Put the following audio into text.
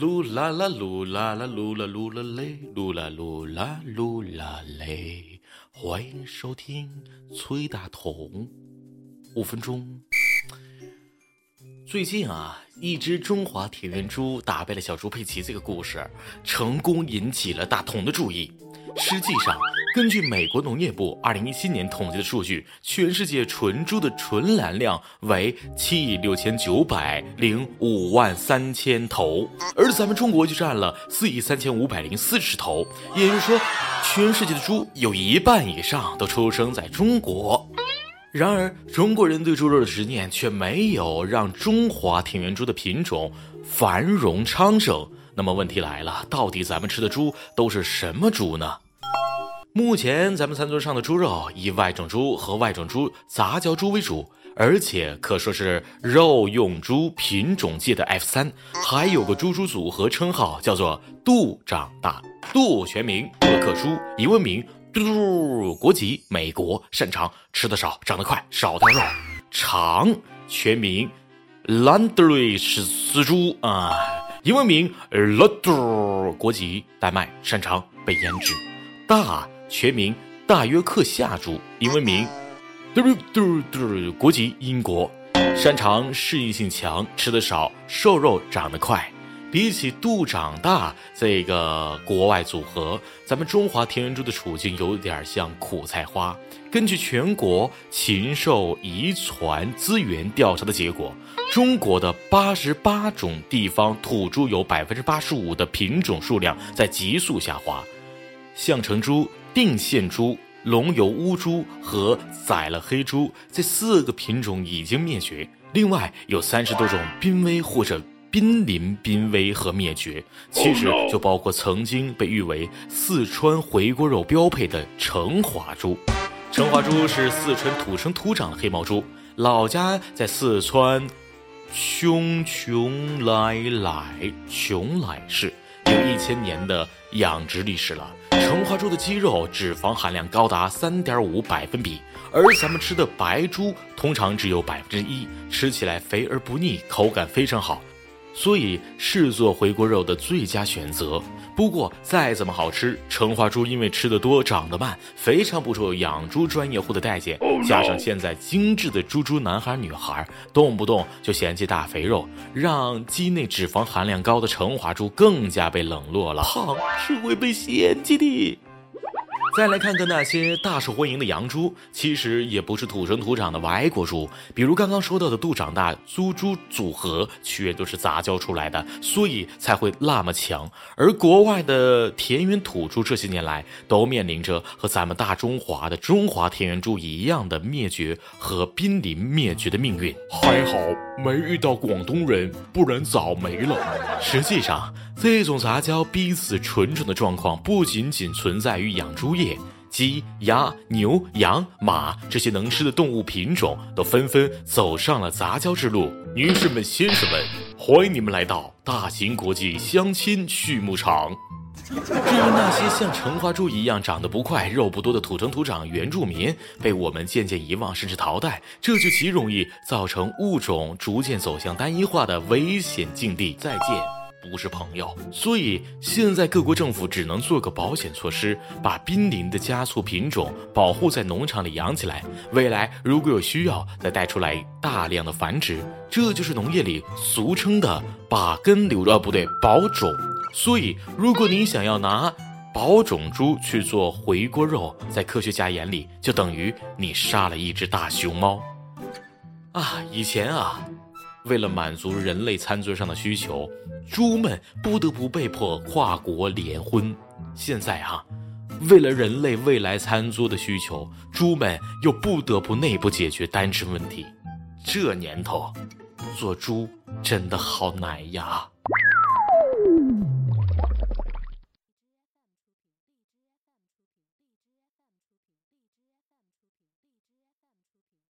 噜啦啦噜啦啦噜啦噜啦嘞，噜啦噜啦噜啦嘞，欢迎收听崔大同五分钟。最近啊，一只中华田园猪打败了小猪佩奇这个故事，成功引起了大同的注意。实际上，根据美国农业部二零一七年统计的数据，全世界纯猪的纯栏量为七亿六千九百零五万三千头，而咱们中国就占了四亿三千五百零四十头。也就是说，全世界的猪有一半以上都出生在中国。然而，中国人对猪肉的执念却没有让中华田园猪的品种繁荣昌盛。那么问题来了，到底咱们吃的猪都是什么猪呢？目前咱们餐桌上的猪肉以外种猪和外种猪杂交猪为主，而且可说是肉用猪品种界的 F 三。还有个猪猪组合称号叫做“杜长大”，杜全名杜克猪，英文名嘟，国籍美国，擅长吃的少，长得快，少条肉。长全名 Landry 是死猪啊，英文名 l a n d r 国籍丹麦，擅长被腌制。大。全名大约克夏猪，英文名，嘟嘟嘟，国籍英国，擅长适应性强，吃的少，瘦肉长得快。比起度长大这个国外组合，咱们中华田园猪的处境有点像苦菜花。根据全国禽兽遗传资源调查的结果，中国的八十八种地方土猪有百分之八十五的品种数量在急速下滑，象城猪。定县猪、龙游乌猪和宰了黑猪这四个品种已经灭绝，另外有三十多种濒危或者濒临濒危和灭绝。其实就包括曾经被誉为四川回锅肉标配的成华猪。成华猪是四川土生土长的黑毛猪，老家在四川邛崃来来邛崃市。有一千年的养殖历史了。成花猪的肌肉脂肪含量高达三点五百分比，而咱们吃的白猪通常只有百分之一，吃起来肥而不腻，口感非常好。所以是做回锅肉的最佳选择。不过再怎么好吃，成华猪因为吃的多、长得慢，非常不受养猪专业户的待见。加上现在精致的猪猪男孩女孩动不动就嫌弃大肥肉，让鸡内脂肪含量高的成华猪更加被冷落了。胖是会被嫌弃的。再来看看那些大受欢迎的洋猪，其实也不是土生土长的外国猪。比如刚刚说到的杜长大猪猪组合，全都是杂交出来的，所以才会那么强。而国外的田园土猪这些年来都面临着和咱们大中华的中华田园猪一样的灭绝和濒临灭绝的命运。还好没遇到广东人，不然早没了。实际上，这种杂交逼死纯种的状况不仅仅存在于养猪业，鸡、鸭、牛、羊、马这些能吃的动物品种都纷纷走上了杂交之路。女士们、先生们，欢迎你们来到大型国际相亲畜牧场。至于那些像成花猪一样长得不快、肉不多的土生土长原住民，被我们渐渐遗忘甚至淘汰，这就极容易造成物种逐渐走向单一化的危险境地。再见。不是朋友，所以现在各国政府只能做个保险措施，把濒临的家畜品种保护在农场里养起来。未来如果有需要，再带出来大量的繁殖，这就是农业里俗称的把根留着，不对，保种。所以，如果你想要拿保种猪去做回锅肉，在科学家眼里，就等于你杀了一只大熊猫。啊，以前啊。为了满足人类餐桌上的需求，猪们不得不被迫跨国联婚。现在哈，为了人类未来餐桌的需求，猪们又不得不内部解决单身问题。这年头，做猪真的好难呀。